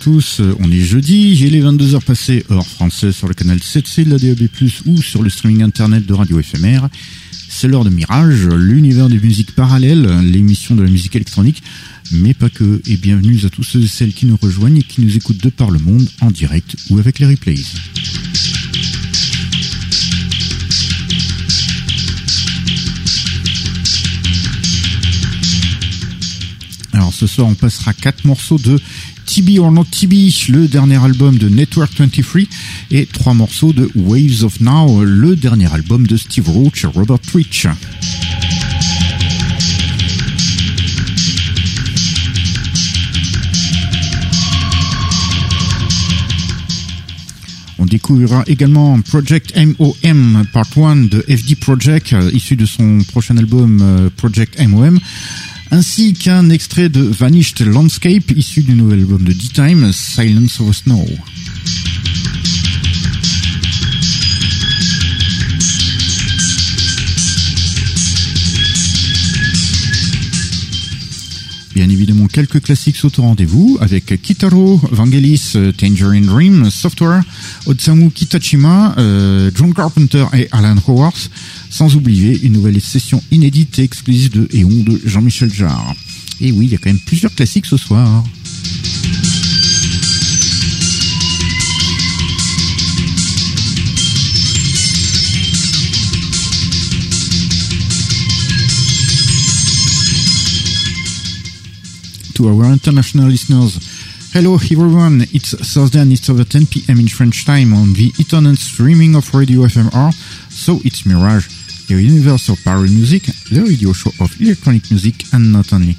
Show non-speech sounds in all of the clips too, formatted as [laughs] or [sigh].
Tous. Euh, On est jeudi, il est 22h passées heure française sur le canal 7C de la DAB+, ou sur le streaming internet de Radio Éphémère. C'est l'heure de Mirage, l'univers des musiques parallèles, l'émission de la musique électronique, mais pas que. Et bienvenue à tous ceux et celles qui nous rejoignent et qui nous écoutent de par le monde, en direct ou avec les replays. Alors ce soir, on passera quatre morceaux de TB or Not TB, le dernier album de Network 23, et trois morceaux de Waves of Now, le dernier album de Steve Roach et Robert Twitch. On découvrira également Project MOM Part 1 de FD Project, euh, issu de son prochain album euh, Project MOM, ainsi qu'un extrait de Vanished Landscape, issu du nouvel album de D-Time, Silence of Snow. Bien évidemment, quelques classiques sont au rendez-vous avec Kitaro, Vangelis, euh, Tangerine Dream, Software, Otsamu Kitachima, euh, John Carpenter et Alan Howarth, sans oublier une nouvelle session inédite et exclusive de Eon de Jean-Michel Jarre. Et oui, il y a quand même plusieurs classiques ce soir. to our international listeners. Hello everyone, it's Thursday and it's over 10 p.m. in French time on the internet streaming of Radio FMR, so it's Mirage, the universal power music, the radio show of electronic music and not only.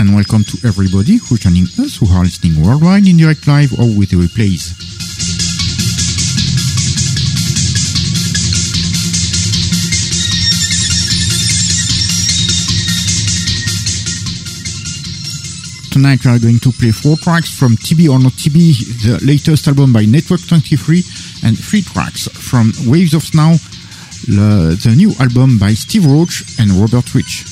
And welcome to everybody who's joining us who are listening worldwide in direct live or with the replays. Tonight we are going to play four tracks from TB or Not TB, the latest album by Network 23, and three tracks from Waves of Snow, the, the new album by Steve Roach and Robert Rich.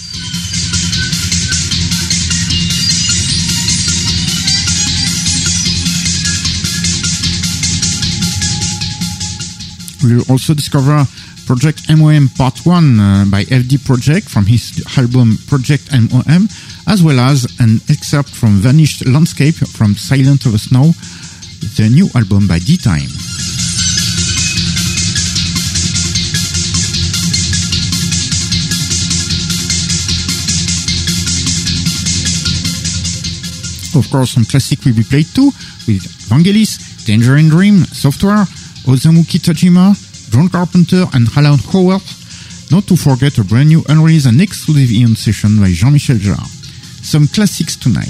We'll also discover Project MOM Part 1 uh, by FD Project from his album Project MOM, as well as an excerpt from Vanished Landscape from Silent of the Snow, the new album by D-Time. Of course, some classic will be played too, with Vangelis, Danger and Dream, Software, Osamu Kitajima, John Carpenter, and Alan Howard. Not to forget a brand new unreleased and exclusive Eon session by Jean-Michel Jarre. Some classics tonight.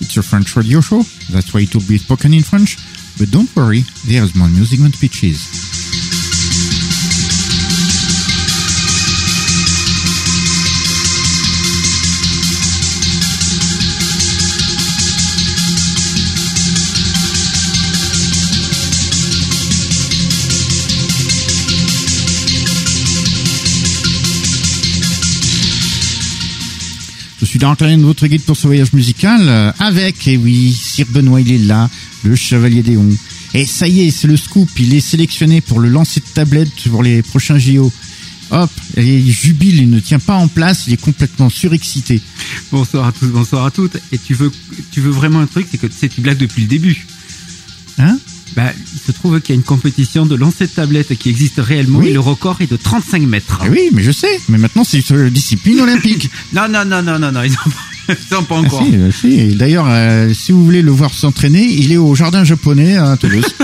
It's a French radio show, that's why it will be spoken in French, but don't worry, there's more music than pitches. Dark Lion, votre guide pour ce voyage musical, euh, avec, et oui, Sir Benoît, il est là, le chevalier d'Éon. Et ça y est, c'est le scoop. Il est sélectionné pour le lancer de tablette pour les prochains JO. Hop, il jubile, il ne tient pas en place, il est complètement surexcité. Bonsoir à tous, bonsoir à toutes. Et tu veux, tu veux vraiment un truc, c'est que tu sais, tu blagues depuis le début. Hein? Bah, il se trouve qu'il y a une compétition de lancer de tablette qui existe réellement Oui. et le record est de 35 mètres. Ah Oui, mais je sais. Mais maintenant, c'est la discipline [laughs] olympique. Non, non, non, non, non, non, ils ont pas, [laughs] ont pas Ah, encore. si, euh, si. D'ailleurs, euh, si vous voulez le voir s'entraîner, il est au jardin japonais à Toulouse. [laughs]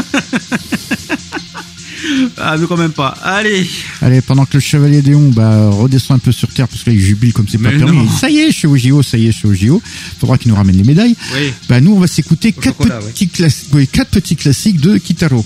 Ah, mais quand même pas. Allez. Allez, pendant que le chevalier Déon bah, redescend un peu sur terre parce qu'il jubile comme c'est pas Mais permis. non. Ça y est, je suis au JO, ça y est, je suis au JO. Faudra qu'il nous ramène les médailles. Oui. Bah nous, on va s'écouter quatre chocolat, petits classi- oui, quatre petits classiques de Kitaro.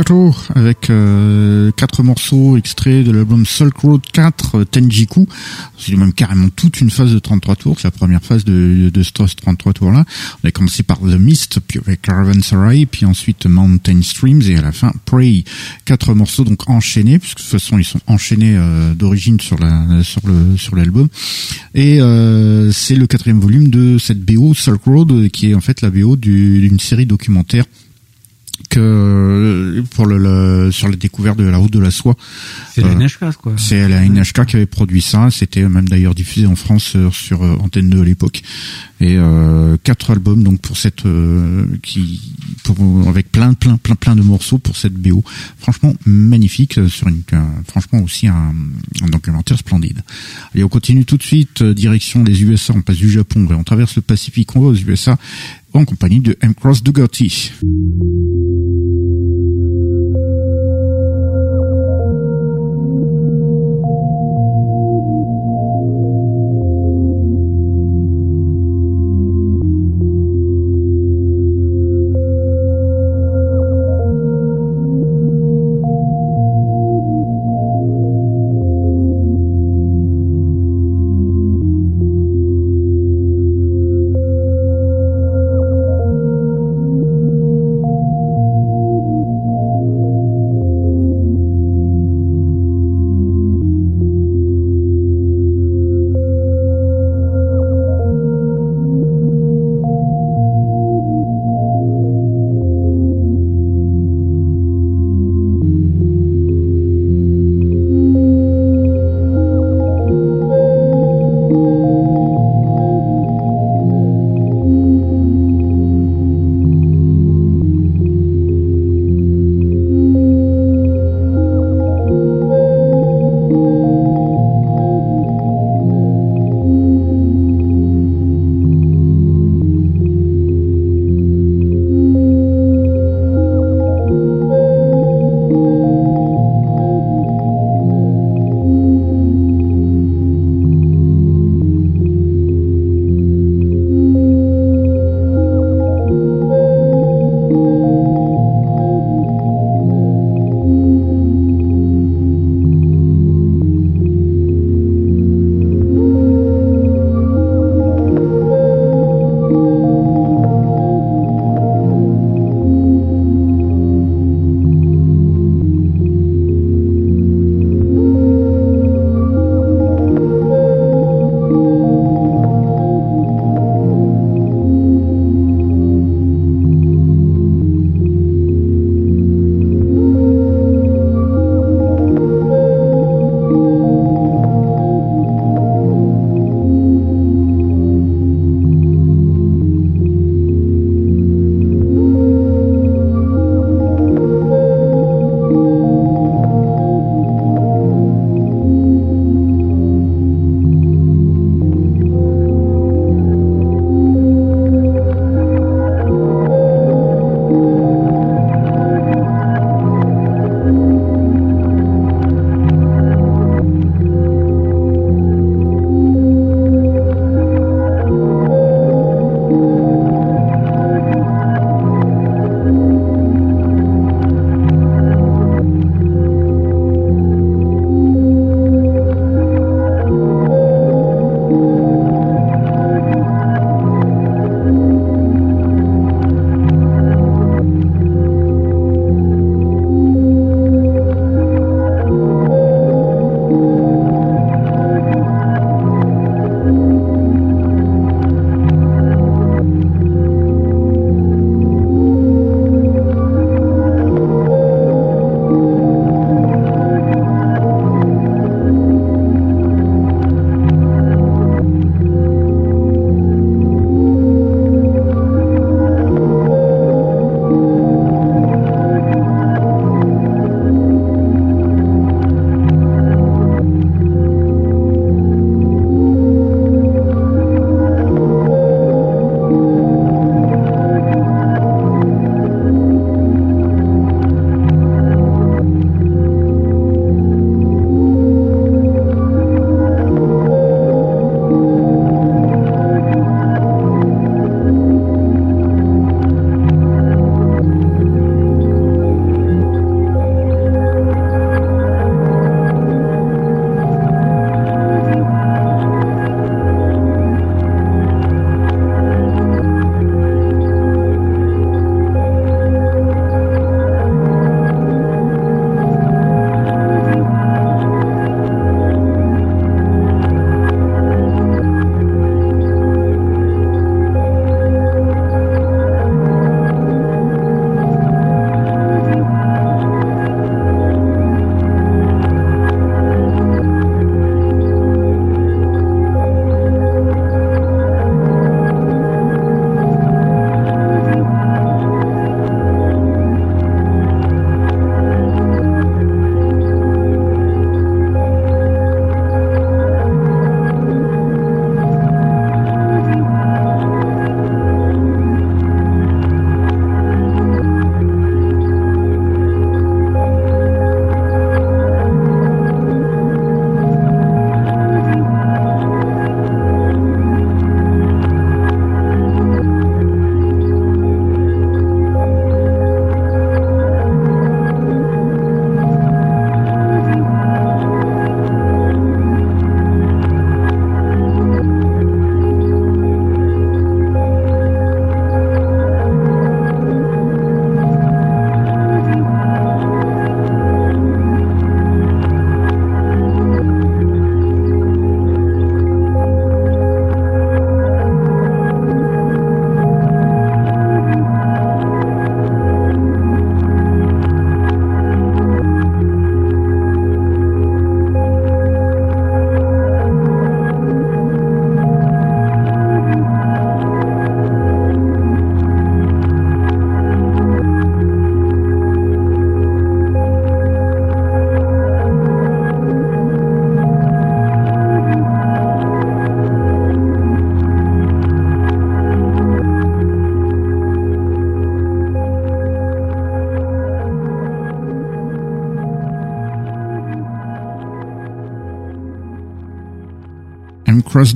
Kitaro avec euh, quatre morceaux extraits de l'album Silk Road 4 Tenjiku. C'est même carrément toute une phase de 33 tours, c'est la première phase de, de ce 33 tours là. On a commencé par The Mist, puis avec Caravanserai, puis ensuite Mountain Streams et à la fin Prey. Quatre morceaux donc enchaînés, puisque de toute façon ils sont enchaînés euh, d'origine sur l'album. Et euh, c'est le quatrième volume de cette BO Silk Road qui est en fait la BO d'une série documentaire que pour le, sur la découverte de la route de la soie. C'est la NHK quoi. C'est la NHK qui avait produit ça. C'était même d'ailleurs diffusé en France sur, Antenne 2 à l'époque. Et euh, quatre albums donc pour cette qui pour avec plein plein plein plein de morceaux pour cette BO. Franchement magnifique sur une franchement aussi un, un, documentaire splendide. Allez on continue tout de suite direction les USA. On passe du Japon, on traverse le Pacifique, on va aux USA en compagnie de M. Cross Dugotti.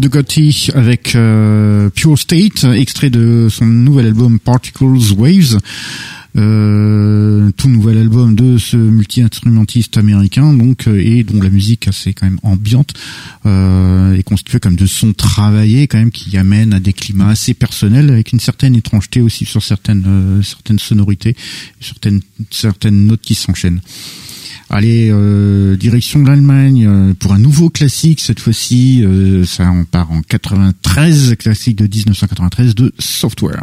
The Gotti avec euh, Pure State, extrait de son nouvel album Particles Waves. Euh, tout nouvel album de ce multi-instrumentiste américain, donc euh, et dont la musique assez quand même ambiante euh, est constituée comme de sons travaillés quand même qui amènent à des climats assez personnels avec une certaine étrangeté aussi sur certaines certaines sonorités, certaines certaines notes qui s'enchaînent. Allez, euh, direction de l'Allemagne euh, pour un nouveau classique cette fois-ci. Euh, ça on part en 93, classique de 1993 de Software.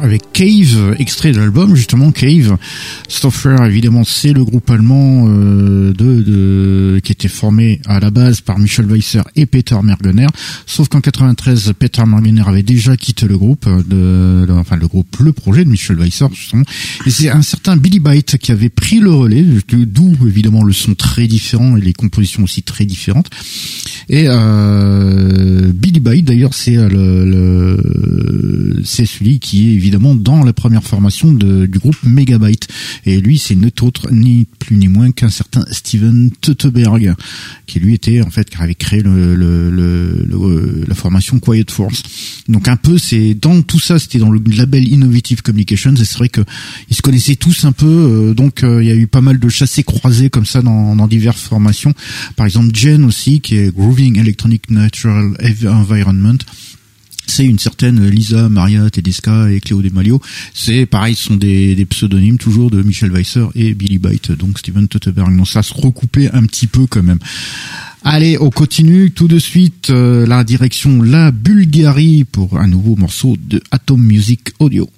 Avec Cave, extrait de l'album justement Cave. Software évidemment c'est le groupe allemand euh, de, de, qui était formé à la base par Michel Weisser et Peter Mergener. Sauf qu'en 93, Peter Mergener avait déjà quitté le groupe, de, de, enfin le groupe, le projet de Michel Weisser justement. Et c'est un certain Billy Byte qui avait pris le relais, d'où évidemment le son très différent et les compositions aussi très différentes. Et euh, Billy Byte d'ailleurs c'est le, le c'est celui qui est évidemment dans la première formation de, du groupe Megabyte. Et lui, c'est n'est autre ni plus ni moins qu'un certain Steven Tutteberg, qui lui était en fait qui avait créé le, le, le, la formation Quiet Force. Donc un peu, c'est dans tout ça, c'était dans le label Innovative Communications. Et c'est vrai que ils se connaissaient tous un peu. Euh, donc euh, il y a eu pas mal de chassés croisés comme ça dans, dans diverses formations. Par exemple, Jen aussi, qui est Grooving Electronic Natural Environment c'est une certaine Lisa Maria Tedesca et Cléo Demalio. C'est pareil, ce sont des, pseudonymes toujours de Michel Weisser et Billy Byte, donc Steven Tutteberg. Donc ça se recoupait un petit peu quand même. Allez, on continue tout de suite euh, la direction la Bulgarie pour un nouveau morceau de Atom Music Audio.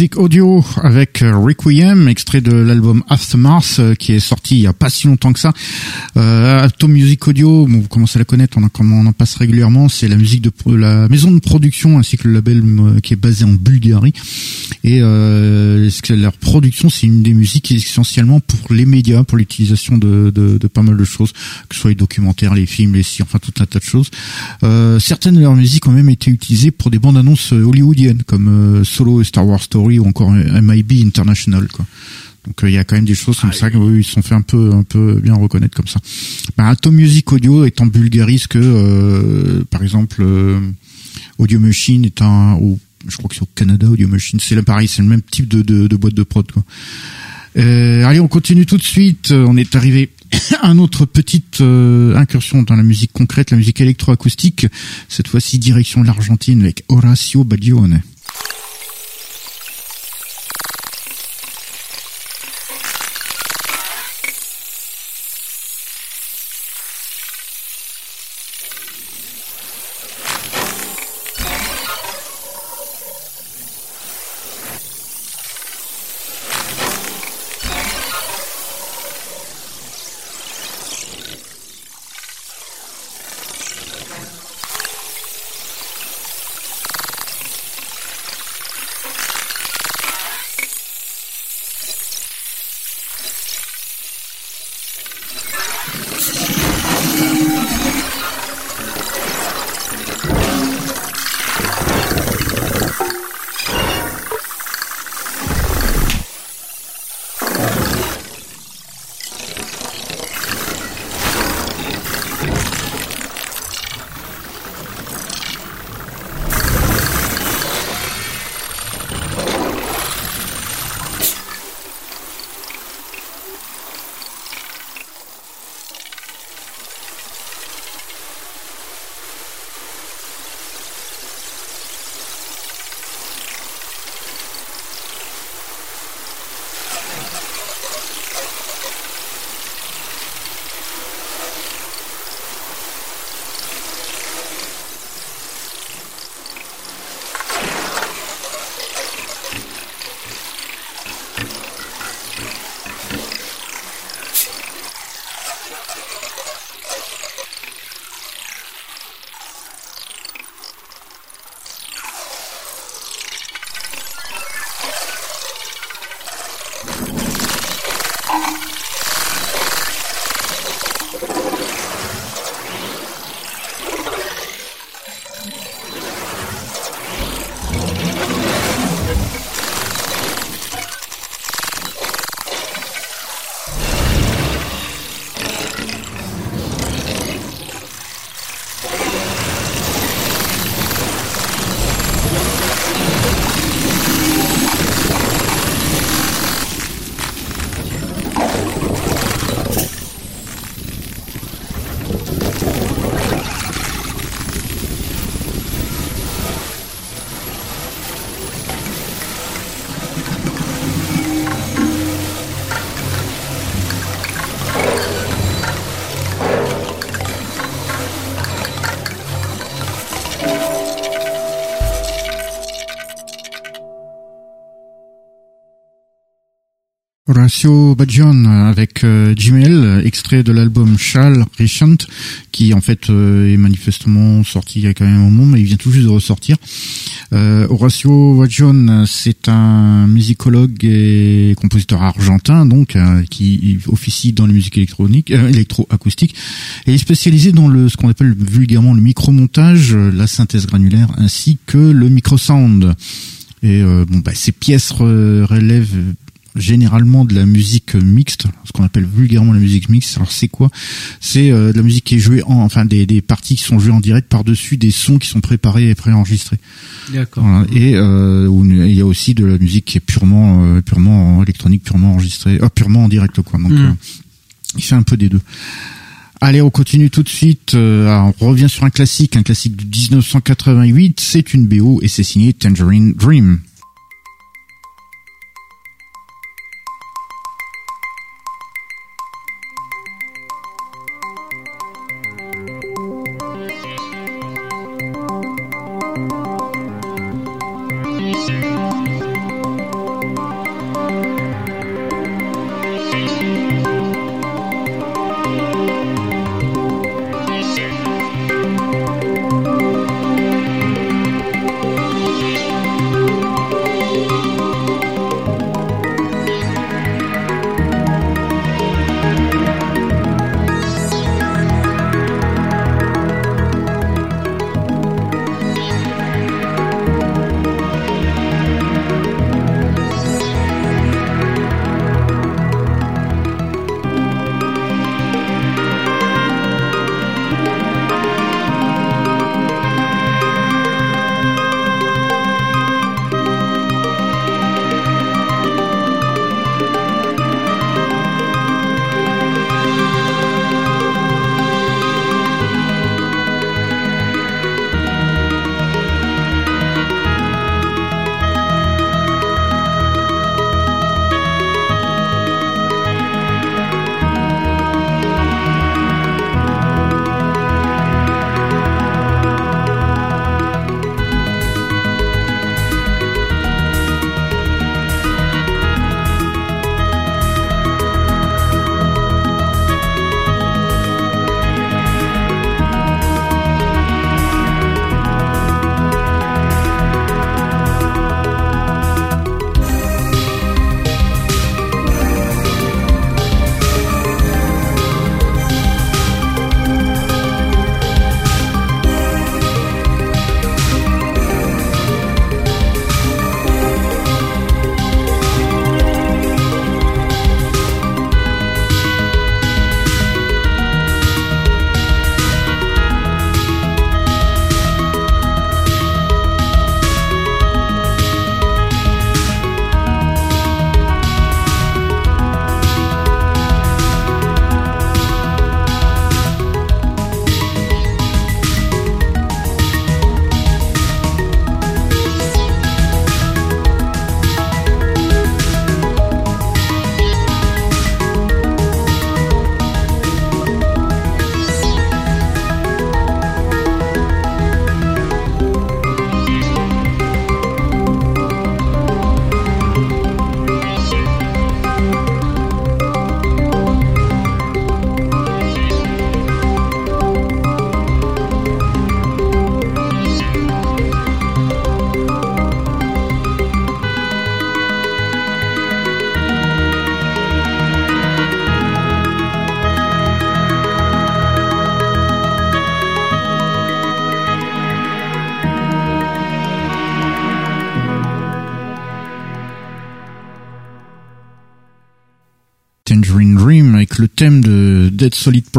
Music Audio avec euh, Requiem, extrait de l'album After Mars euh, qui est sorti il y a pas si longtemps que ça. Euh, Music Audio, bon, vous commencez à la connaître, on, on en passe régulièrement. C'est la musique de la maison de production ainsi que le label euh, qui est basé en Bulgarie. Et euh, leur production, c'est une des musiques essentiellement pour les médias, pour l'utilisation de, de, de, pas mal de choses, que ce soit les documentaires, les films, les sites, enfin tout un tas de choses. Euh, certaines de leurs musiques ont même été utilisées pour des bandes annonces hollywoodiennes comme Solo et Star Wars Story ou encore MIB International quoi. Donc euh, il y a quand même des choses comme ah, ça qu'ils se sont fait un peu un peu bien reconnaître comme ça. Ben, Atom Music Audio est en bulgarise que euh, par exemple euh, Audio Machine est un ou je crois que c'est au Canada Audio Machine, c'est pareil, c'est le même type de, boîte de prod quoi. allez, on continue tout de suite. On est arrivé [coughs] à une autre petite incursion dans la musique concrète, la musique électroacoustique. Cette fois-ci direction l'Argentine avec Horacio Baglione. Horacio Badjian avec euh, Gmail, extrait de l'album Shall Recent, qui en fait euh, est manifestement sorti il y a quand même un moment, mais il vient tout juste de ressortir. Euh, Horacio Badjian, c'est un musicologue et compositeur argentin, donc euh, qui officie dans les musiques électroniques, électroacoustiques, et est spécialisé dans le ce qu'on appelle vulgairement le micromontage, la synthèse granulaire, ainsi que le microsound. Et bon, bah, ces pièces relèvent généralement de la musique mixte, ce qu'on appelle vulgairement la musique mixte. Alors c'est quoi? C'est euh, de la musique qui est jouée en, enfin des, des parties qui sont jouées en direct par dessus des sons qui sont préparés et préenregistrés. D'accord. Et euh, il y a aussi de la musique qui est purement euh, purement électronique, purement enregistrée, euh, purement en direct quoi. Donc hmm. il fait un peu des deux. Allez, on continue tout de suite. on revient sur un classique, un classique de 1988. C'est une BO et c'est signé Tangerine Dream.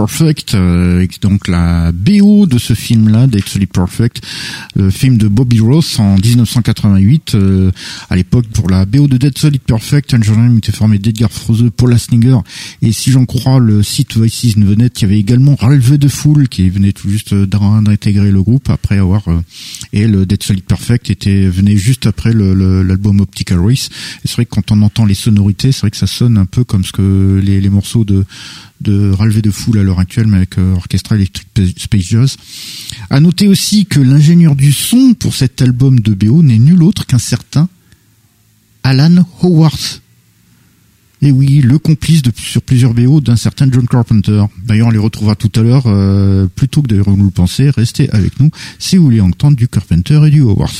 Perfect, euh, donc la BO de ce film-là, Dead Solid Perfect, le film de Bobby Ross en 1988. Euh, à l'époque, pour la BO de Dead Solid Perfect, un était formé d'Edgar Froese, Paul Asninger, et si j'en crois le site Voices Nevenet, il y avait également Ralph de Fool qui venait tout juste d'intégrer le groupe après avoir euh, et le Dead Solid Perfect était venait juste après l'album Optical Race. Et c'est vrai que quand on entend les sonorités, c'est vrai que ça sonne un peu comme ce que les, les morceaux de de relever de foule à l'heure actuelle, mais avec euh, Orchestra Electric Space Jazz. À noter aussi que l'ingénieur du son pour cet album de BO n'est nul autre qu'un certain Alan Howard. Et oui, le complice de, sur plusieurs BO d'un certain John Carpenter. D'ailleurs, on les retrouvera tout à l'heure. Euh, plutôt que de nous le penser, restez avec nous si vous voulez entendre du Carpenter et du Howard.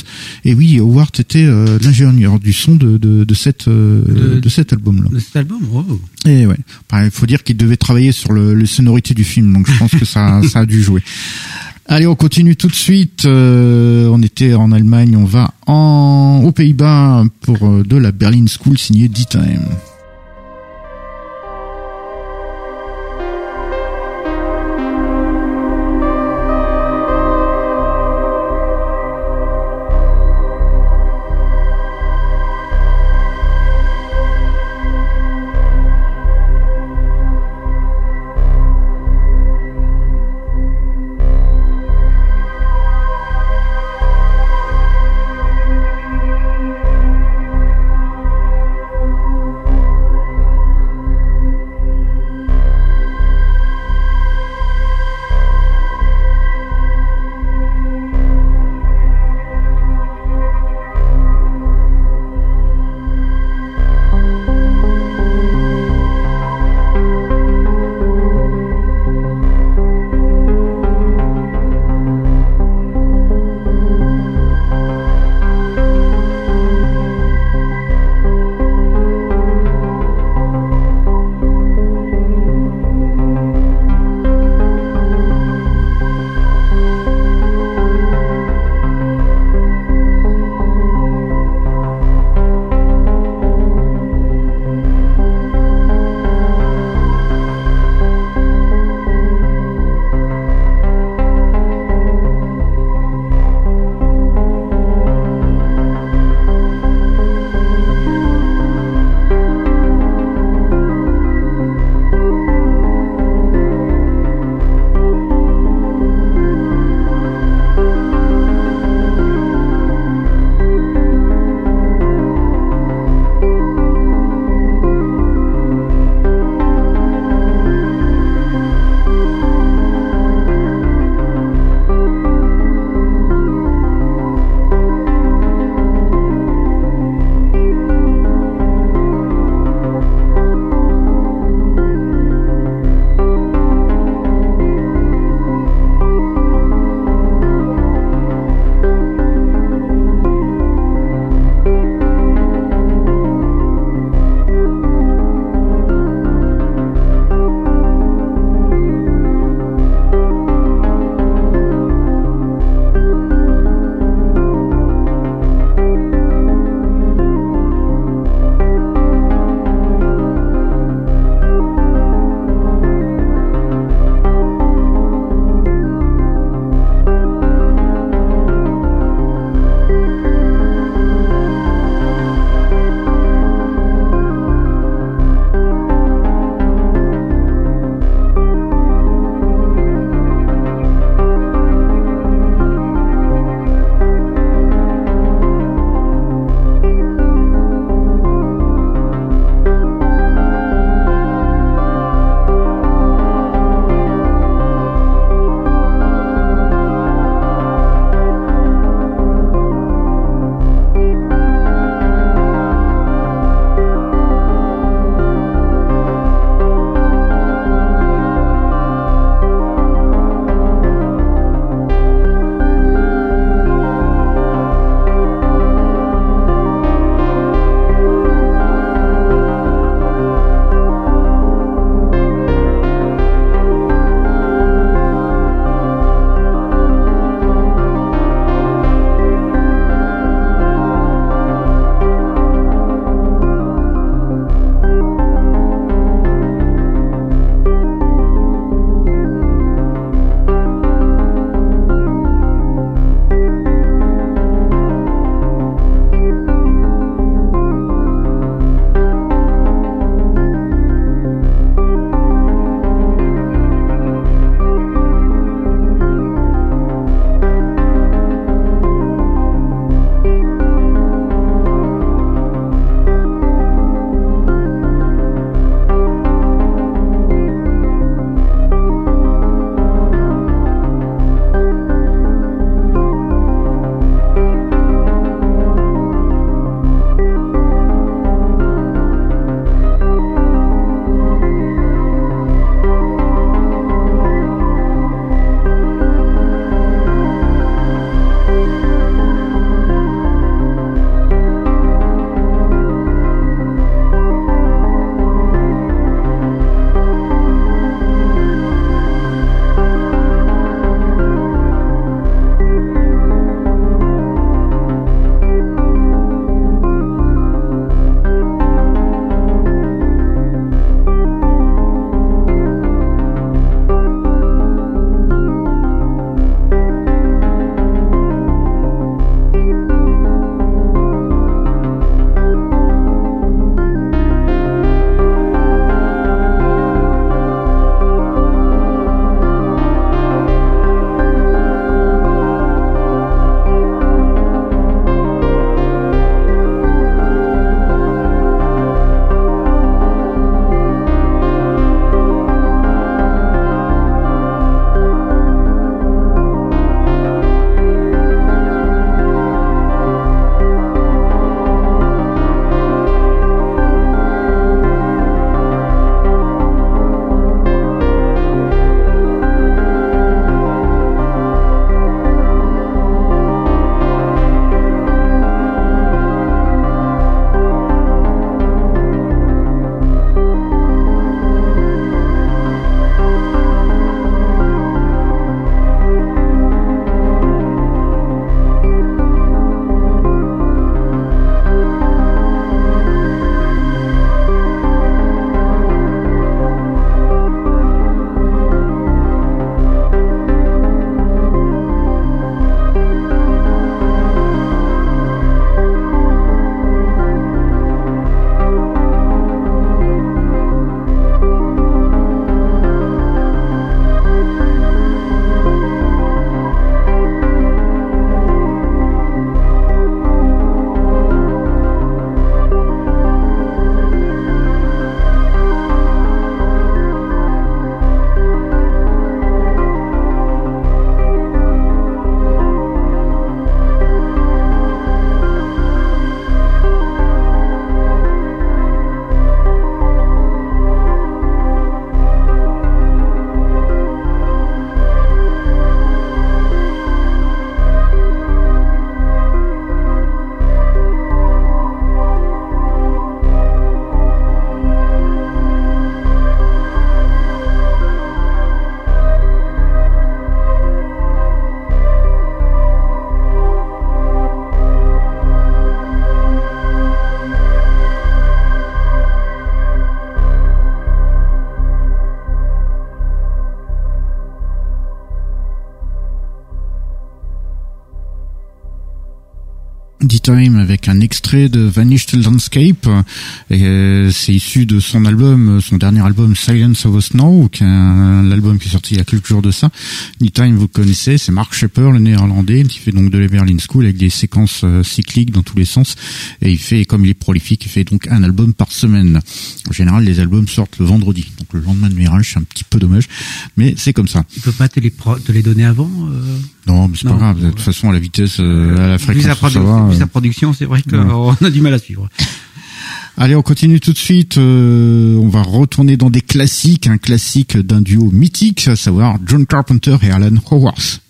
Et oui, Howard était euh, l'ingénieur du son de, de, de, cette, euh, de, cet album-là. De cet album, oh. Et ouais. Il faut dire qu'il devait travailler sur le, les sonorités du film, donc je pense que ça, [laughs] ça a dû jouer. Allez, on continue tout de suite. Euh, on était en Allemagne, on va en aux Pays-Bas pour euh, de la Berlin School signée D-Time. D-Time avec un extrait de Vanished Landscape. Euh, c'est issu de son album, son dernier album Silence of the Snow, qui est un, album qui est sorti il y a quelques jours de ça. D-Time, vous connaissez, c'est Mark Shepper, le néerlandais, qui fait donc de la School avec des séquences euh, cycliques dans tous les sens. Et il fait, comme il est prolifique, il fait donc un album par semaine. En général, les albums sortent le vendredi. Donc le lendemain de Mirage, c'est un petit peu dommage. Mais c'est comme ça. Il peut pas te les, donner avant euh? Non, mais c'est pas grave. De toute façon, à la vitesse, euh, à la fréquence, vu sa, sa production, c'est vrai qu'on a du mal à suivre. Allez, on continue tout de suite. on va retourner dans des classiques, un classique d'un duo mythique, à savoir John Carpenter et Alan Howarth.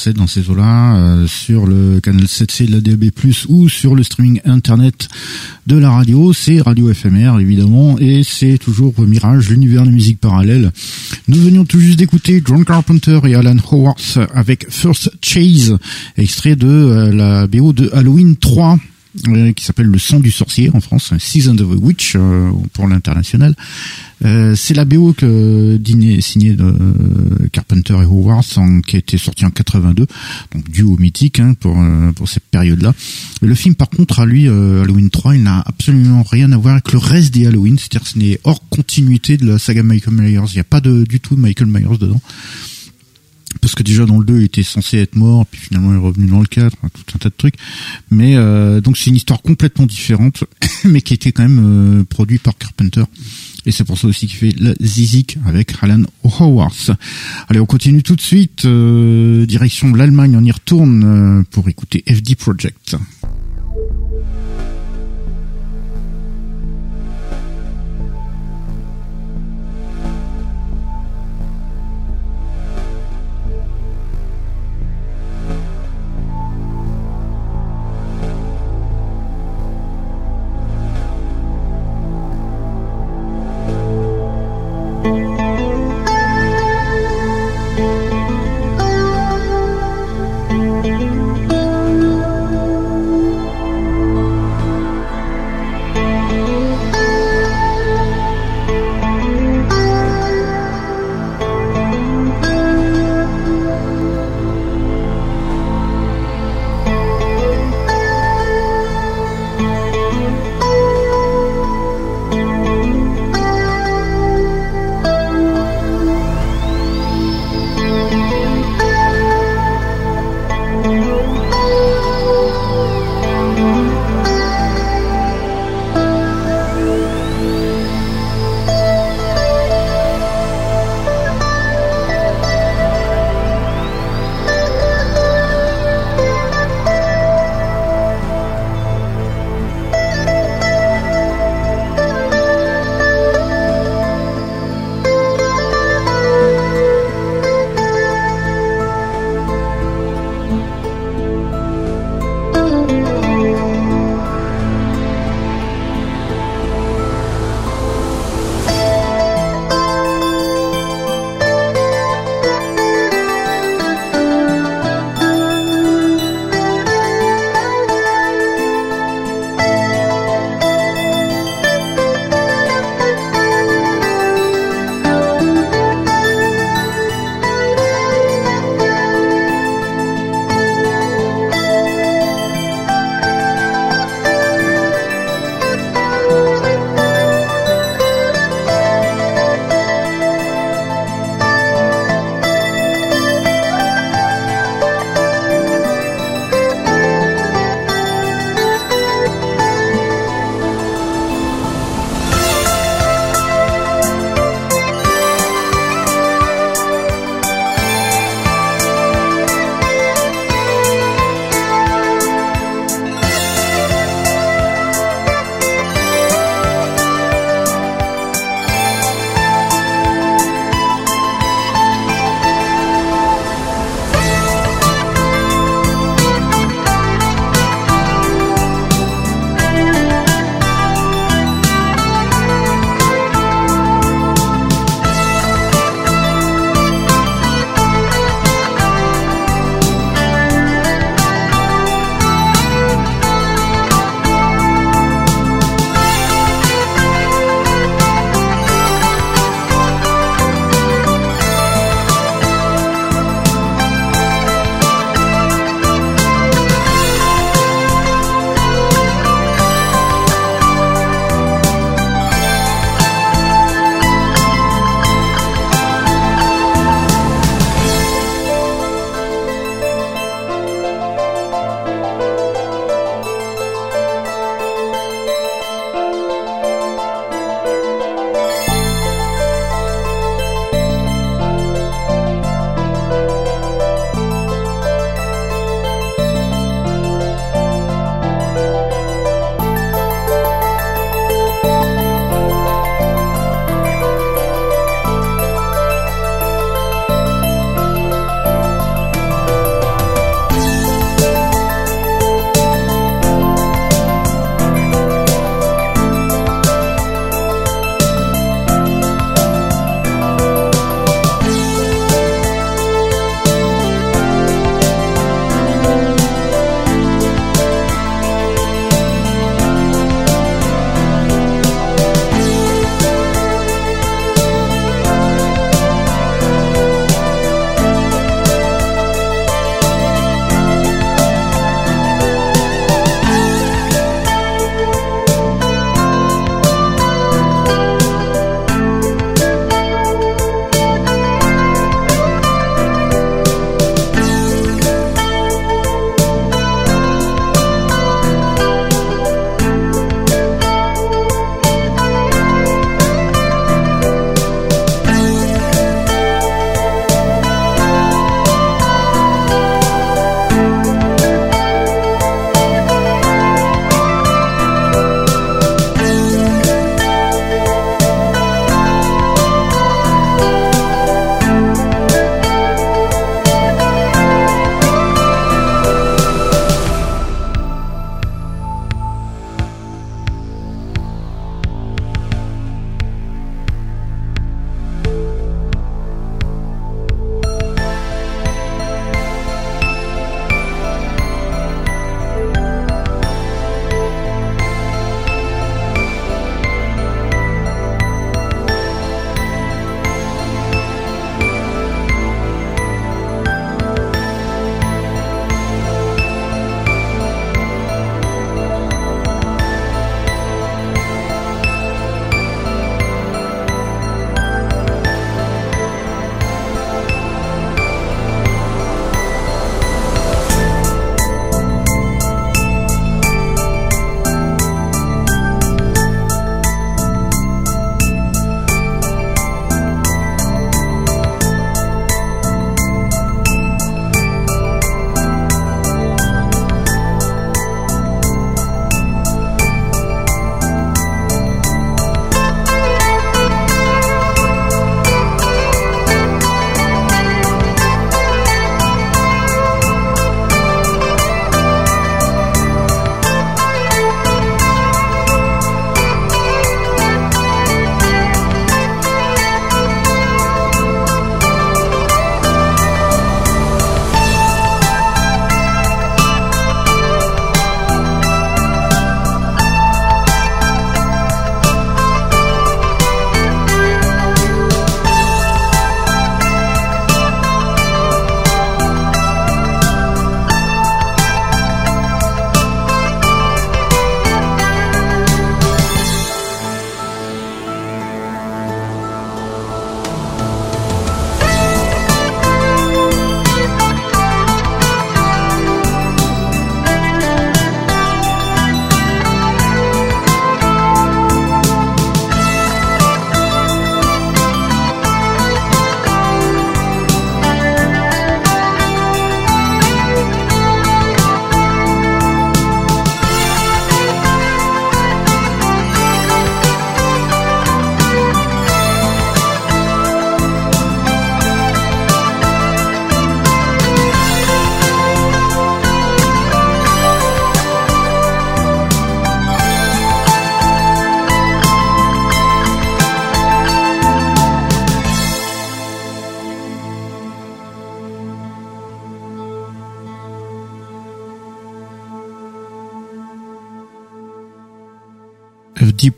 23h06, 07 dans ces eaux-là, euh, sur le canal 7C de la DAB+, ou sur le streaming internet de la radio. C'est Radio FMR, évidemment, et c'est toujours Mirage, l'univers de musique parallèle. Nous venions tout juste d'écouter John Carpenter et Alan Howarth avec First Chase, extrait de euh, la BO de Halloween 3 euh, qui s'appelle Le Sang du Sorcier en France, Season of the Witch pour l'international. Euh, c'est la BO que dîner signé de euh, Carpenter et Howard, qui a été sorti en 82, donc duo mythique hein, pour euh, pour cette période-là. Le film, par contre, à lui, Halloween 3, il n'a absolument rien à voir avec le reste des Halloween, c'est-à-dire ce n'est hors continuité de la saga Michael Myers. Il n'y a pas de, du tout de Michael Myers dedans parce que déjà dans le 2 il était censé être mort puis finalement il est revenu dans le 4 tout un tas de trucs mais donc c'est une histoire complètement différente [coughs] mais qui était quand même produit par Carpenter et c'est pour ça aussi qu'il fait la Zizik avec Alan Howard. Allez, on continue tout de suite. Euh, direction l'Allemagne, on y retourne euh, pour écouter FD Project.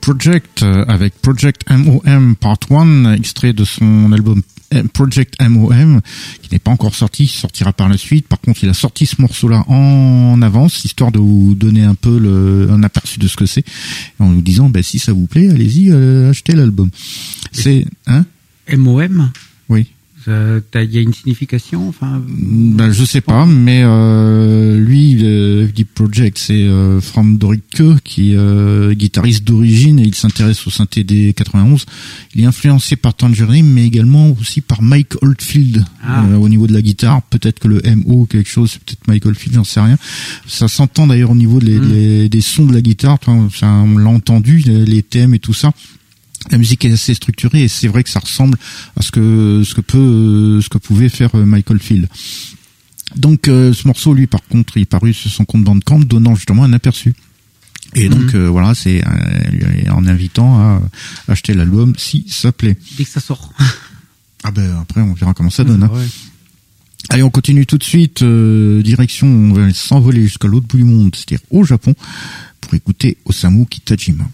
Project euh, avec Project MOM Part 1, extrait de son album euh, Project MOM, qui n'est pas encore sorti, sortira par la suite. Par contre, il a sorti ce morceau-là en avance, histoire de vous donner un peu le, un aperçu de ce que c'est, en nous disant, ben, si ça vous plaît, allez-y, euh, achetez l'album. C'est, hein? MOM Oui. Il y a une signification enfin ben, Je sais pas, mais euh, lui, le FD Project, c'est euh, Frank Doricke, qui est euh, guitariste d'origine et il s'intéresse au synthé des 91. Il est influencé par Tangerine, mais également aussi par Mike Oldfield Ah. euh, au niveau de la guitare. Peut-être que le MO quelque chose, c'est peut-être Mike Oldfield, j'en sais rien. Ça s'entend d'ailleurs au niveau des, Mm. des- des sons de la guitare. Enfin, ça, on l'a entendu, les, les thèmes et tout ça. La musique est assez structurée et c'est vrai que ça ressemble à ce que ce que peut ce que pouvait faire euh, Michael Field. Donc euh, ce morceau, lui, par contre, il est paru sur son compte Bandcamp, donnant justement un aperçu. Et donc Mhm. euh, voilà, c'est euh, en invitant à acheter l'album si ça plaît. Dès que ça sort. Ah ben après on verra comment ça donne. hein. Ouais. Allez, on continue tout de suite. direction, on va s'envoler jusqu'à l'autre bout du monde, c'est-à-dire au Japon, pour écouter Osamu Kitajima.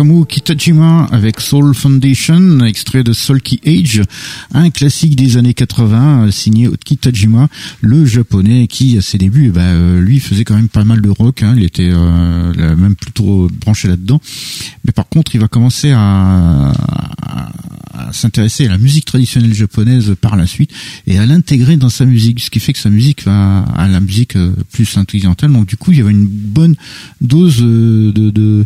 Osamu Kitajima avec Soul Foundation, extrait de Sulky Age, un classique des années 80 euh, signé Kitajima, le japonais qui à ses débuts, eh ben, euh, lui faisait quand même pas mal de rock, hein, il était euh, même plutôt branché là-dedans. Mais par contre, il va commencer à, s'intéresser à la musique traditionnelle japonaise par la suite et à l'intégrer dans sa musique, ce qui fait que sa musique va à la musique plus intelligentale. Donc du coup, il y avait une bonne dose de, de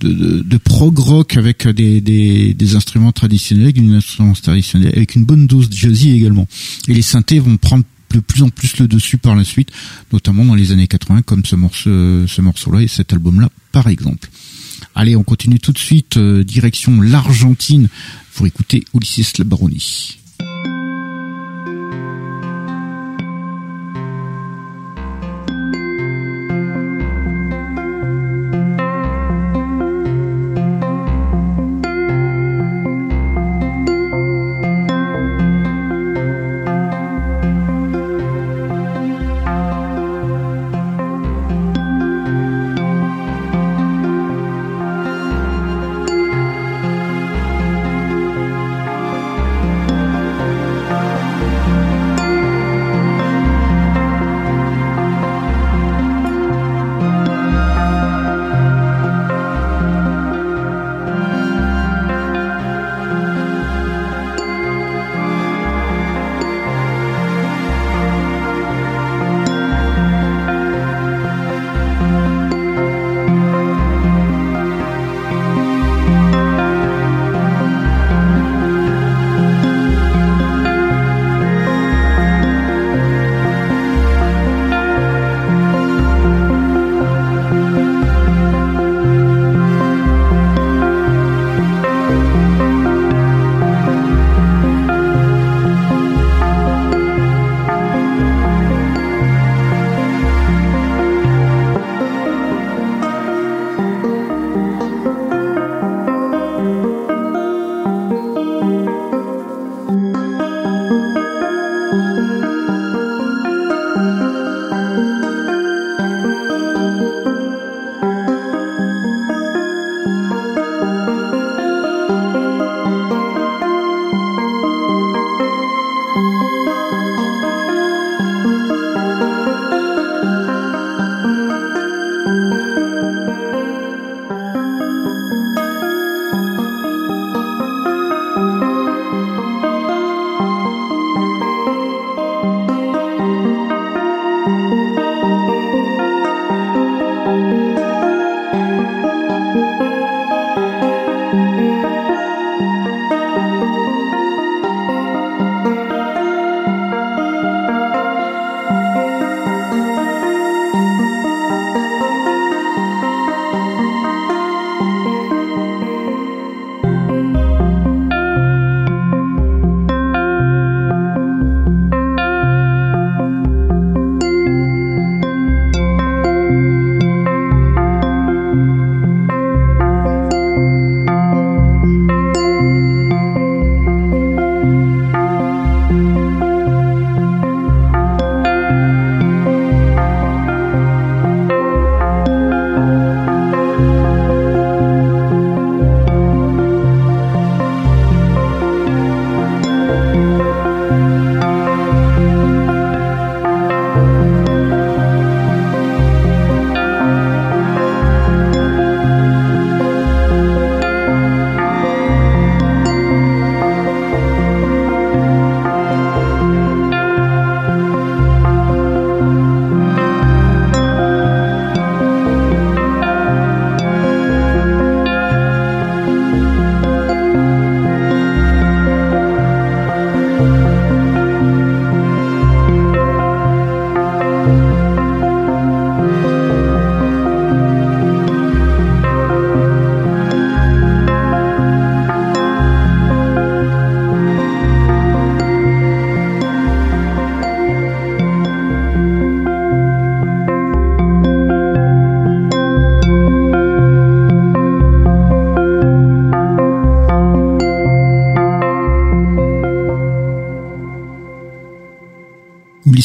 de, de, prog rock avec des, instruments traditionnels, avec une traditionnelle, avec une bonne dose de jazzy également. Et les synthés vont prendre de plus en plus le dessus par la suite, notamment dans les années 80, comme ce morceau, ce morceau-là et cet album-là, par exemple. Allez, on continue tout de suite, euh, direction l'Argentine, pour écouter Ulysses Labaroni.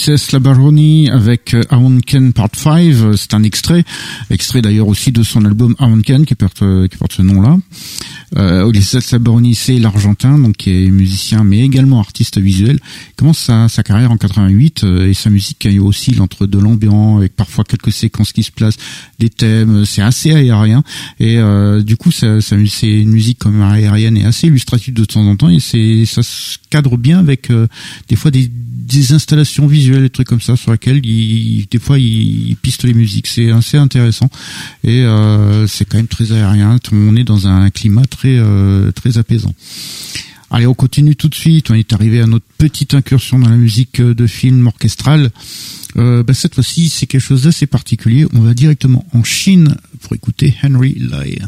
Ulysses Labaroni avec Aaron Ken Part 5, c'est un extrait, extrait d'ailleurs aussi de son album Aaron Ken qui porte, ce nom-là. Euh, Labaroni, c'est l'Argentin, donc qui est musicien mais également artiste visuel. Il commence sa, carrière en 88 et sa musique aussi entre de l'ambiance avec parfois quelques séquences qui se placent, des thèmes, c'est assez aérien et du coup ça, ça c'est une musique quand même aérienne et assez illustrative de temps en temps et c'est ça se cadre bien avec des fois des des installations visuelles, des trucs comme ça sur lesquels il, des fois il, piste les musiques. C'est assez intéressant et euh, c'est quand même très aérien. On est dans un climat très euh, très apaisant. Allez, on continue tout de suite. On est arrivé à notre petite incursion dans la musique de film orchestral. Euh, bah, cette fois-ci, c'est quelque chose d'assez particulier. On va directement en Chine pour écouter Henry Lai.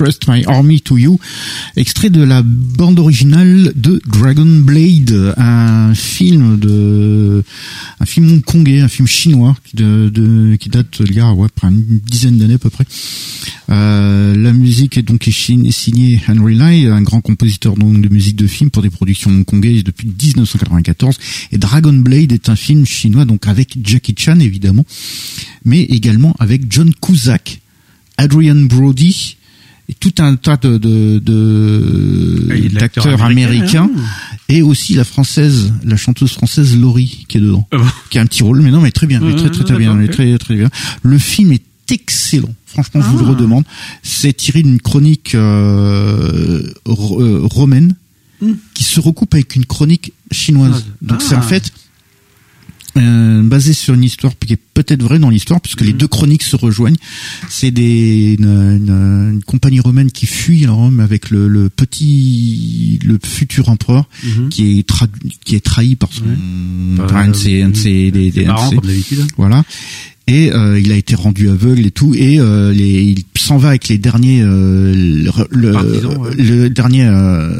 I Entrust My Army to You, extrait de la bande originale de Dragon Blade, un film de, un film hongkongais, un film chinois qui, de, qui date il y a ouais, une dizaine d'années à peu près. Euh, la musique est donc signée Henry Lai, un grand compositeur donc de musique de film pour des productions hongkongaises depuis 1994. Et Dragon Blade est un film chinois donc avec Jackie Chan évidemment, mais également avec John Cusack Adrian Brody et tout un tas de, d'acteurs américains hein. et aussi la française, la chanteuse française Laurie qui est dedans, ah qui a un petit rôle, mais non, mais très bien, très très très bien, très très bien. Le film est excellent. Franchement, je vous le ah. redemande. C'est tiré d'une chronique euh, euh, romaine hmm. qui se recoupe avec une chronique chinoise. Donc c'est en ah. fait euh, basé sur une histoire qui est peut-être vraie dans l'histoire, puisque les Mhm. deux chroniques se rejoignent. C'est des une, une- une compagnie romaine qui fuit Rome avec le, le petit, le futur empereur Mhm. qui est tra- qui est trahi par son Ouais. par un de ses, un de ses- des- des- comme d'habitude. voilà. Et euh, il a été rendu aveugle et tout, et euh, les, il s'en va avec les derniers, euh, le, le- Partisans, ouais. le dernier euh,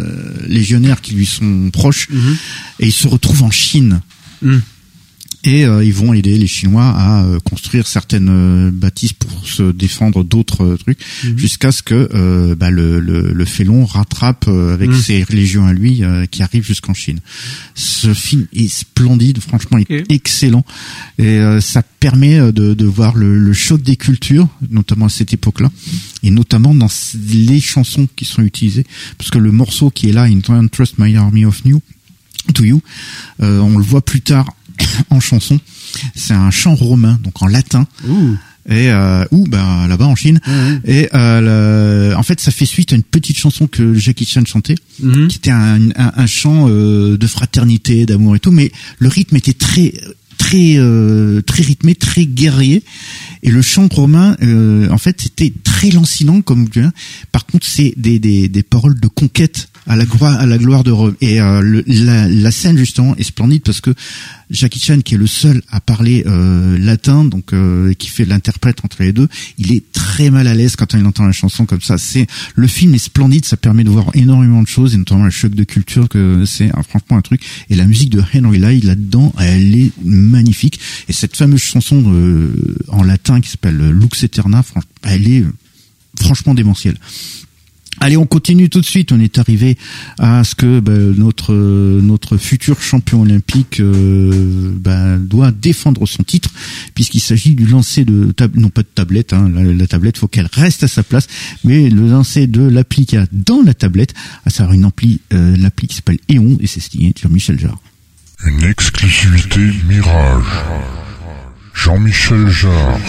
légionnaires qui lui sont proches, Mhm. et il se retrouve en Chine. Et euh, ils vont aider les Chinois à euh, construire certaines euh, bâtisses pour se défendre d'autres euh, trucs, Mhm. jusqu'à ce que euh, bah, le, le, le félon rattrape euh, avec Mhm. ses légions à lui euh, qui arrivent jusqu'en Chine. Ce film est splendide, franchement, il est excellent, et euh, ça permet de, de voir le, le choc des cultures, notamment à cette époque-là, et notamment dans les chansons qui sont utilisées, parce que le morceau qui est là, In Don't Trust My Army of New, to You, euh, on le voit plus tard [coughs] en chanson. C'est un chant romain, donc en latin, Ouh. et euh, ou bah là-bas en Chine. Et euh, le- en fait, ça fait suite à une petite chanson que Jackie Chan chantait, Mhm. qui était un, un, un chant euh, de fraternité, d'amour et tout, mais le rythme était très très euh, très rythmé, très guerrier. Et le chant romain, euh, en fait, c'était très lancinant, comme vous dites. Par contre, c'est des, des, des paroles de conquête à la gloire à la gloire de Rome. Et euh, le- la, la scène justement est splendide parce que Jackie Chan, qui est le seul à parler euh, latin, donc euh, qui fait l'interprète entre les deux, il est très mal à l'aise quand il entend la chanson comme ça. C'est le film est splendide, ça permet de voir énormément de choses, et notamment le choc de culture que c'est un- franchement un truc. Et la musique de Henry Lai là-dedans, elle est magnifique. Et cette fameuse chanson euh, en latin qui s'appelle Lux Eterna, elle est euh, franchement démentielle. Allez, on continue tout de suite. On est arrivé à ce que bah, notre notre futur champion olympique euh, bah, doit défendre son titre, puisqu'il s'agit du lancer de non pas de tablette. Hein, la, tablette, faut qu'elle reste à sa place, mais le lancer de l'appli qu'il a dans la tablette, à savoir une appli, euh, l'appli qui s'appelle Eon, et c'est signé sur Michel Jarre. Une exclusivité Mirage. Jean-Michel Jarre.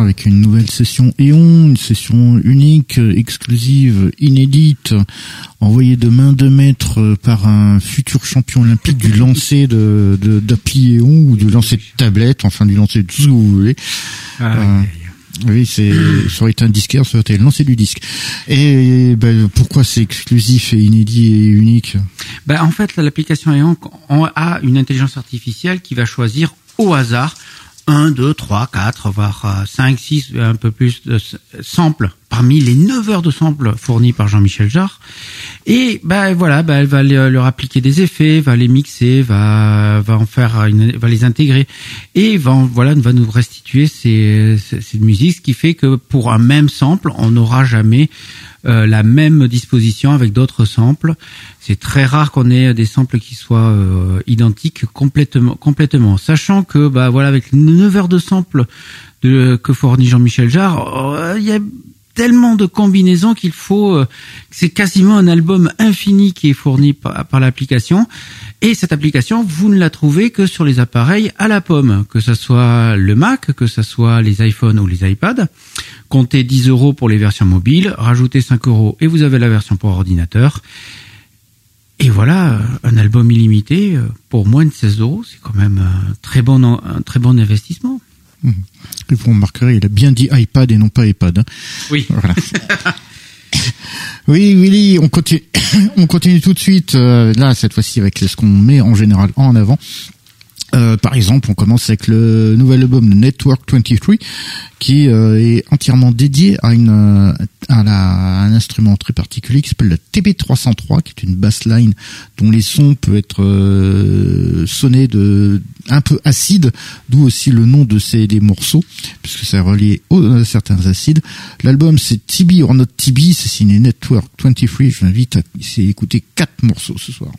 Avec une nouvelle session Eon, une session unique, exclusive, inédite, envoyée de main de maître par un futur champion olympique du lancer de d'appli Eon ou du lancer de tablette, enfin du lancer de tout ce que vous voulez. Ah, euh, oui, c'est ça aurait été un disquaire, ça aurait été le lancer du disque. Et ben, pourquoi c'est exclusif et inédit et unique? Ben, En fait, l'application Eon a une intelligence artificielle qui va choisir au hasard 1, 2, 3, 4, voire 5, 6, un peu plus de samples parmi les 9 heures de samples fournis par Jean-Michel Jarre. Et ben voilà, ben, elle va leur appliquer des effets, va les mixer, va va en faire une, va les intégrer et va voilà va nous restituer ces, ces, musiques, ce qui fait que pour un même sample, on n'aura jamais euh, la même disposition avec d'autres samples. C'est très rare qu'on ait des samples qui soient euh, identiques complètement, complètement. Sachant que, bah voilà, avec 9 heures de samples que fournit Jean-Michel Jarre, euh, il y a tellement de combinaisons qu'il faut, c'est quasiment un album infini qui est fourni par, par l'application. Et cette application, vous ne la trouvez que sur les appareils à la pomme, que ce soit le Mac, que ce soit les iPhones ou les iPads. Comptez 10 euros pour les versions mobiles, rajoutez 5 euros et vous avez la version pour ordinateur. Et voilà, un album illimité euh, pour moins de 16 euros, c'est quand même un très bon, un très bon investissement. Et vous remarquerez, il a bien dit iPad et non pas iPad. Hein. Oui. [laughs] oui, Willy, on continue, [coughs] on continue tout de suite. Euh, là, cette fois-ci avec ce qu'on met en général en avant. Euh, par exemple, on commence avec le nouvel album de Network 23 qui euh, est entièrement dédié à une euh, à, un instrument très particulier qui s'appelle la TB303 qui est une bassline dont les sons peuvent être sonnés de un peu acide, d'où aussi le nom de ces des morceaux puisque c'est relié à certains acides. L'album c'est TB or not TB, c'est signé Network 23. Je vous invite à écouter quatre morceaux ce soir.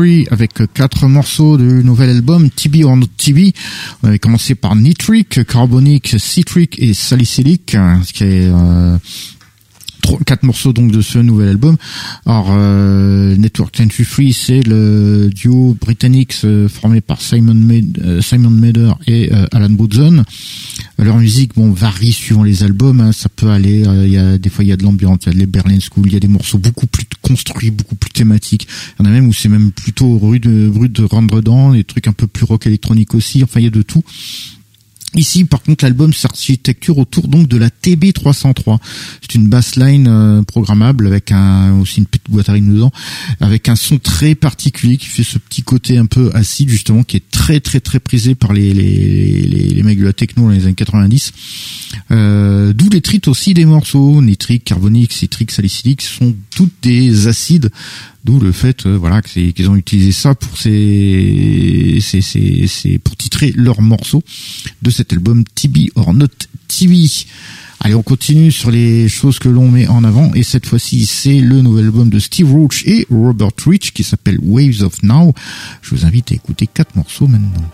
23 avec quatre morceaux du nouvel album TB or Not TB. On avait commencé par Nitric, Carbonic, Citric et Salicylic, qui est euh, quatre morceaux donc de ce nouvel album. Alors euh, Network 23 c'est le duo britannique euh, formé par Simon Med Simon Mader et Alan Woodson. Leur musique varie suivant les albums, hein. ça aller il y a des fois il y a de l'ambiance, il y a les Berlin School, il y a des morceaux beaucoup plus construits, beaucoup plus thématiques. Il y en a même où c'est même plutôt rude rude de rendre dedans, des trucs un peu plus rock électronique aussi, enfin il y a de tout. Ici, par contre, l'album s'architecture autour donc de la TB303. C'est une bassline euh, programmable avec un aussi une petite boîte à rythme dedans, avec un son très particulier qui fait ce petit côté un peu acide justement, qui est très très très prisé par les les, les, les mecs de la techno dans les années 90. Euh, D'où les trites aussi des morceaux, nitrique, carbonique, citrique, salicylique, sont toutes des acides D'où le fait, euh, voilà, qu'ils ont utilisé ça pour ces, ces, ces, pour titrer leurs morceaux de cet album Tibi or Not Tibi. Allez, on continue sur les choses que l'on met en avant et cette fois-ci c'est le nouvel album de Steve Roach et Robert Rich qui s'appelle Waves of Now. Je vous invite à écouter quatre morceaux maintenant.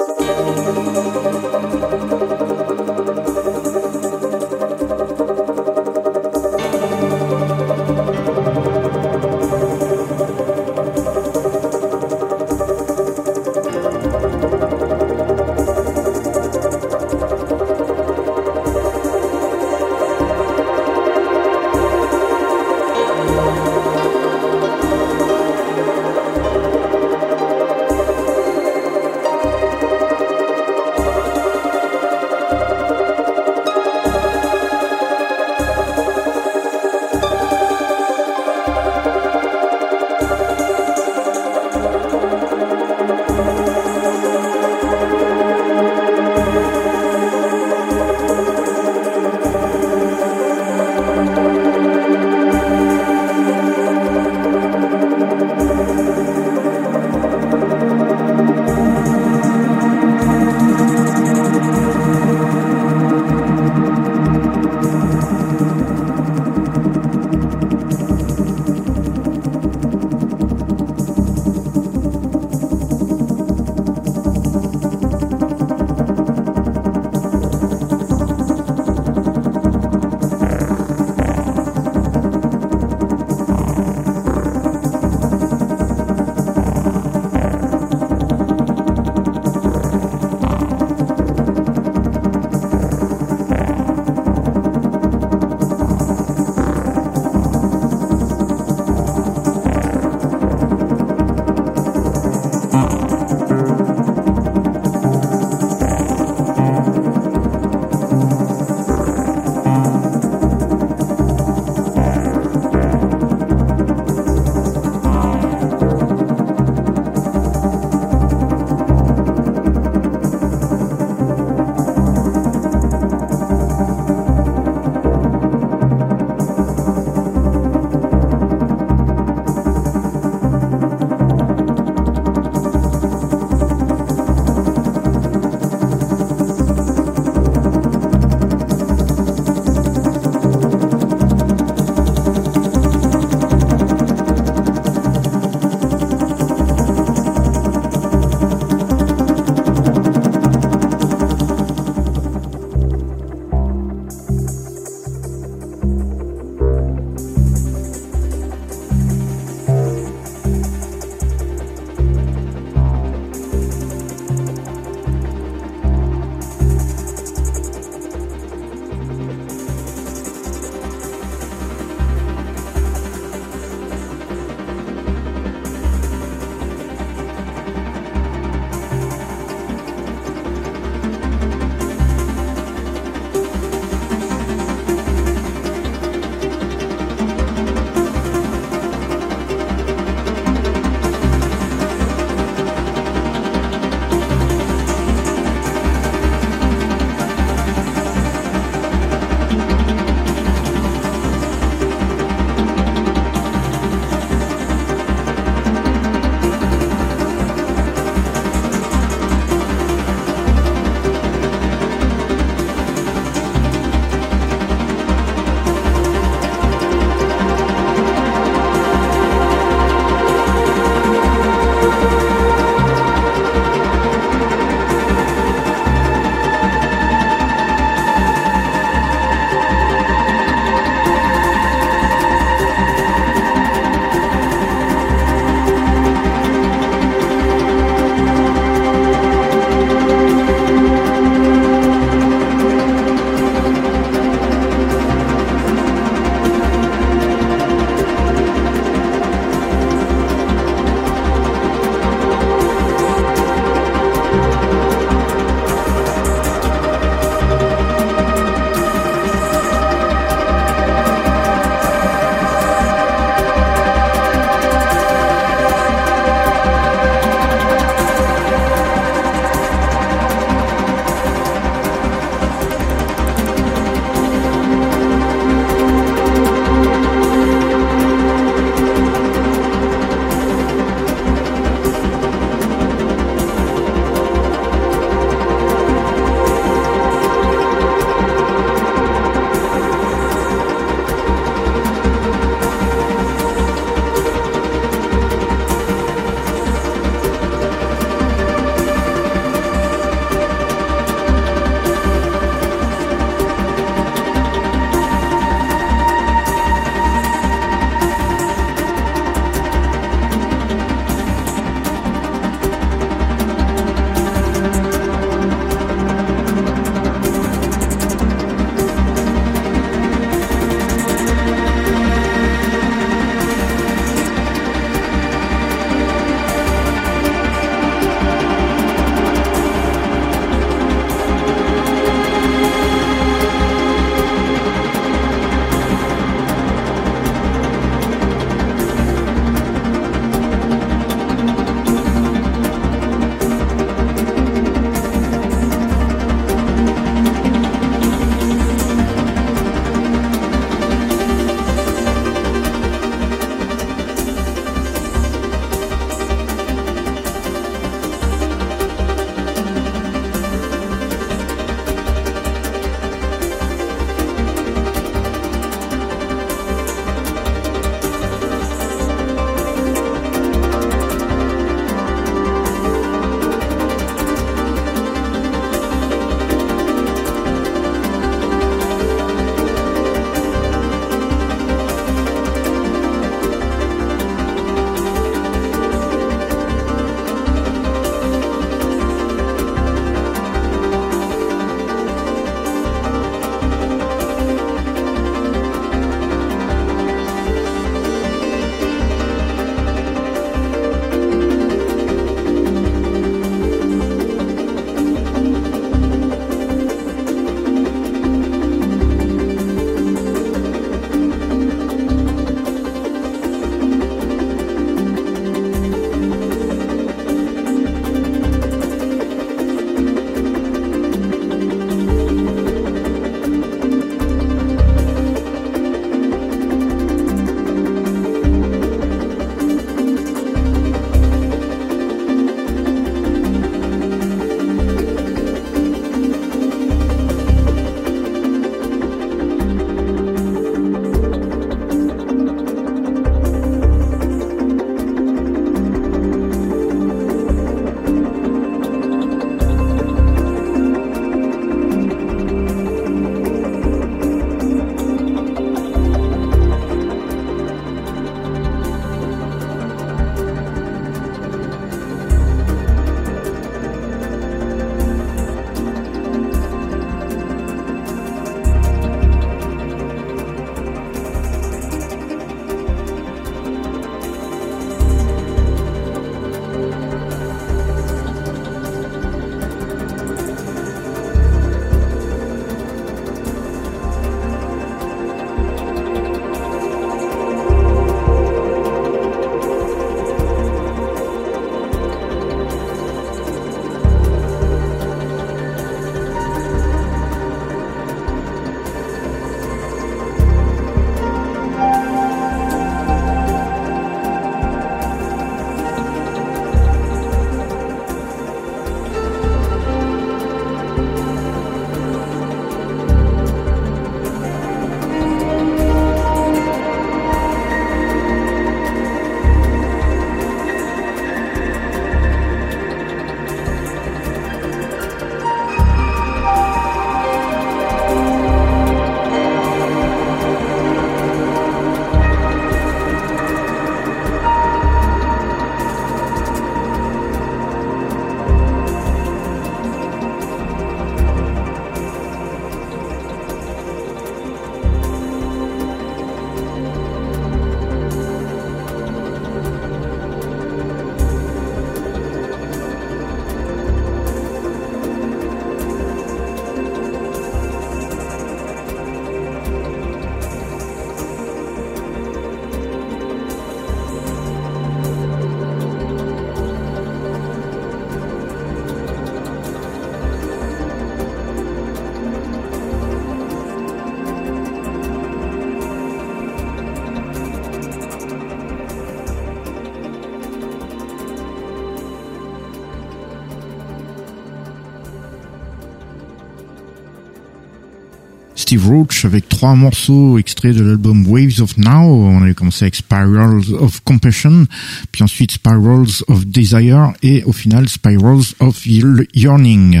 Steve Roach avec trois morceaux extraits de l'album Waves of Now. On avait commencé avec Spirals of Compassion, puis ensuite Spirals of Desire et au final Spirals of Yearning.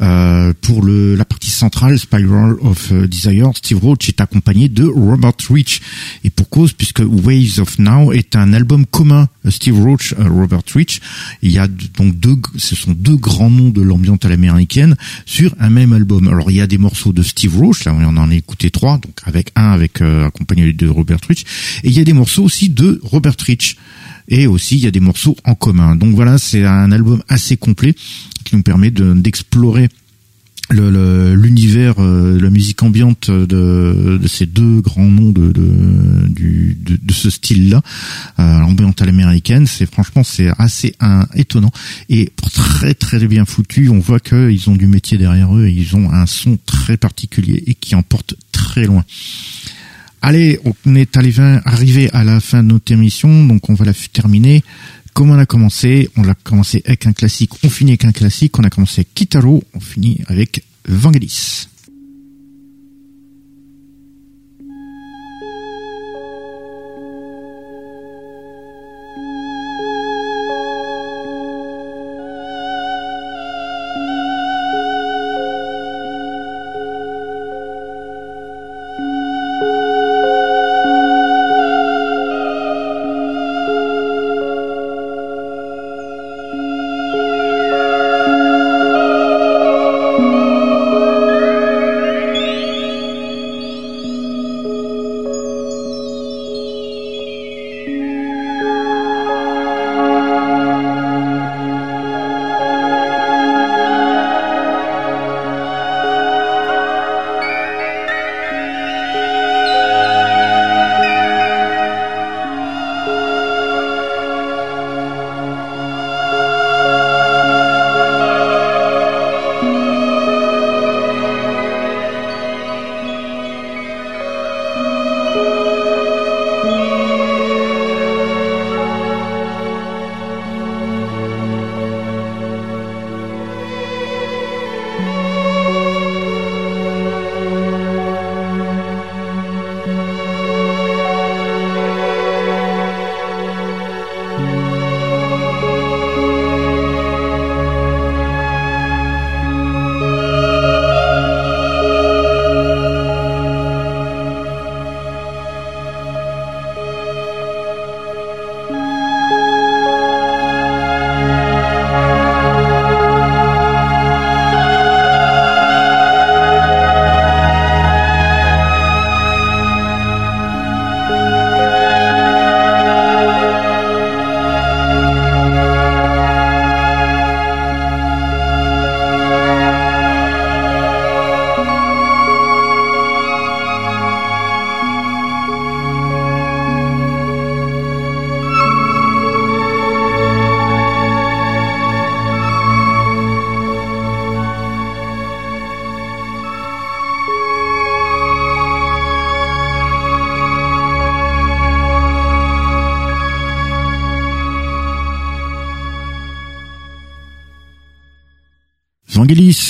Euh, pour le, la partie centrale, Spiral of euh, Desire, Steve Roach est accompagné de Robert Rich. Et pour cause, puisque Waves of Now est un album commun, euh, Steve Roach, Robert Rich. Il y a donc deux, ce sont deux grands noms de l'ambiance à l'américaine sur un même album. Alors il y a des morceaux de Steve Roach, là on en a écouté trois, donc avec un avec euh, accompagné de Robert Rich, et il y a des morceaux aussi de Robert Rich. Et aussi, il y a des morceaux en commun. Donc voilà, c'est un album assez complet qui nous permet d'explorer l'univers, euh, la musique ambiante de, ces deux grands noms de, de, ce style-là, euh, l'ambiance à l'américaine, c'est franchement c'est assez étonnant et très très bien foutu. On voit qu'ils ont du métier derrière eux et ils ont un son très particulier et qui emporte très loin. Allez, on est arrivé à la fin de notre émission, donc on va la terminer comme on a commencé, on l'a commencé avec un classique, on finit avec un classique, on a commencé avec Kitaro, on finit avec Vangelis.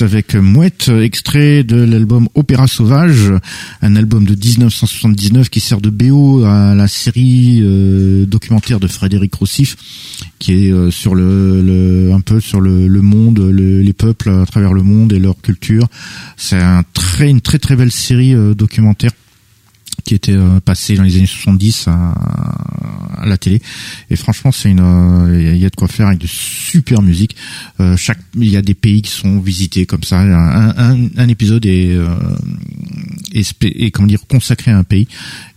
Avec Mouette, extrait de l'album Opéra Sauvage, un album de 1979 qui sert de BO à la série euh, documentaire de Frédéric Rossif, qui est euh, sur le, un peu sur le, monde, les peuples à travers le monde et leur culture. C'est une très très belle série euh, documentaire qui était passée dans les années 70 à, à la télé. Et franchement, c'est une, il y a de quoi faire avec de super musique. Euh, chaque, il y a des pays qui sont visités comme ça. Un, un, épisode est, euh, est, comment dire consacré à un pays.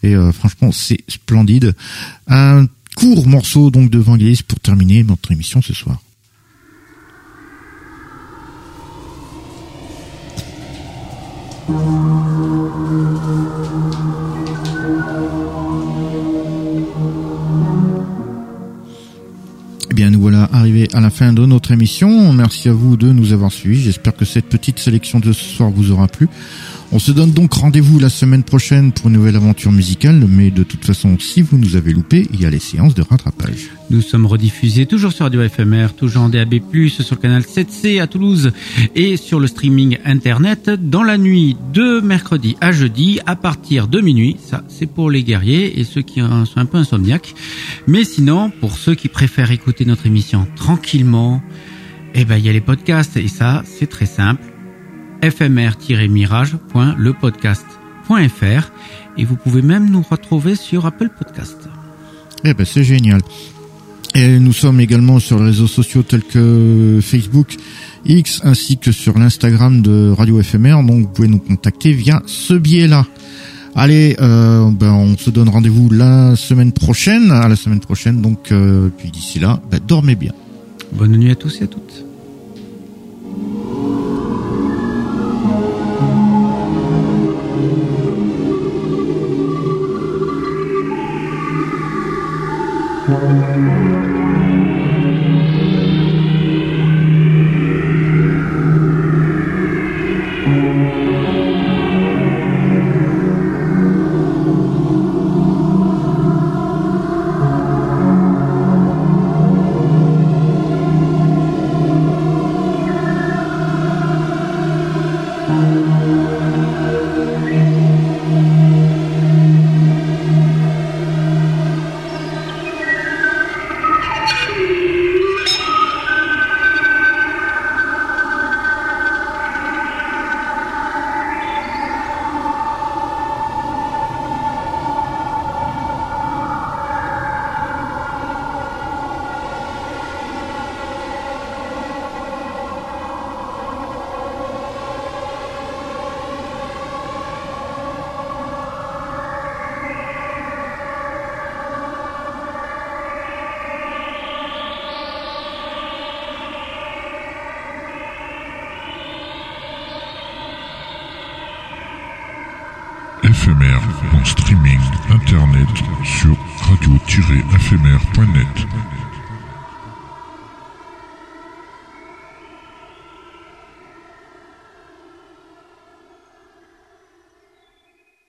Et euh, franchement, c'est splendide. Un court morceau donc de Vangelis pour terminer notre émission ce soir. bien, nous voilà arrivés à la fin de notre émission. Merci à vous de nous avoir suivis. J'espère que cette petite sélection de ce soir vous aura plu. On se donne donc rendez-vous la semaine prochaine pour une nouvelle aventure musicale, mais de toute façon, si vous nous avez loupé, il y a les séances de rattrapage. Nous sommes rediffusés toujours sur Radio FMR, toujours en DAB+, sur le canal 7C à Toulouse et sur le streaming internet dans la nuit de mercredi à jeudi à partir de minuit. Ça, c'est pour les guerriers et ceux qui sont un peu insomniaques. Mais sinon, pour ceux qui préfèrent écouter notre émission tranquillement, eh ben, il y a les podcasts et ça, c'est très simple fmr-mirage.lepodcast.fr et vous pouvez même nous retrouver sur Apple Podcast. Eh ben c'est génial. Et nous sommes également sur les réseaux sociaux tels que Facebook, X, ainsi que sur l'Instagram de Radio FMR. Donc vous pouvez nous contacter via ce biais-là. Allez, euh, ben, on se donne rendez-vous la semaine prochaine, à la semaine prochaine. Donc, euh, puis d'ici là, ben, dormez bien. Bonne nuit à tous et à toutes. Éphémère